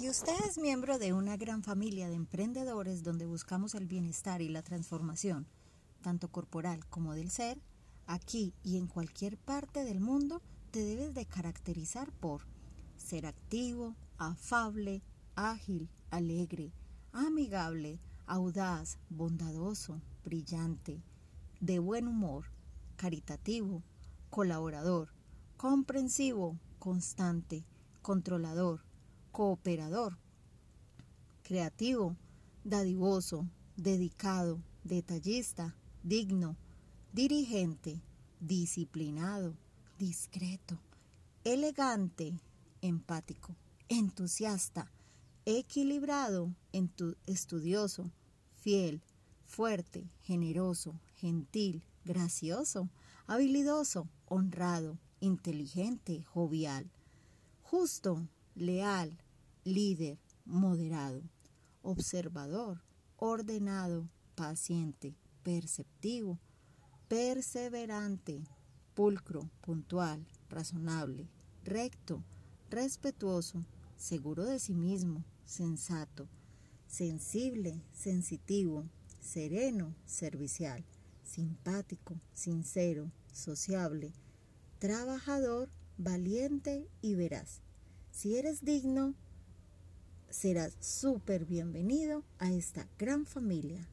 usted es miembro de una gran familia de emprendedores donde buscamos el bienestar y la transformación, tanto corporal como del ser, aquí y en cualquier parte del mundo te debes de caracterizar por ser activo, afable, ágil, alegre, amigable, audaz, bondadoso, brillante, de buen humor, caritativo, colaborador, comprensivo, constante, controlador, cooperador, creativo, dadivoso, dedicado, detallista, digno, dirigente, disciplinado, discreto, elegante, empático, entusiasta, equilibrado, estudioso, fiel, fuerte, generoso, gentil, gracioso, habilidoso, honrado, inteligente, jovial, justo, leal, líder, moderado, observador, ordenado, paciente, perceptivo, perseverante, pulcro, puntual, razonable, recto, respetuoso, seguro de sí mismo, sensato, sensible, sensitivo, sereno, servicial, simpático, sincero, sociable, trabajador, valiente y veraz. Si eres digno, serás súper bienvenido a esta gran familia.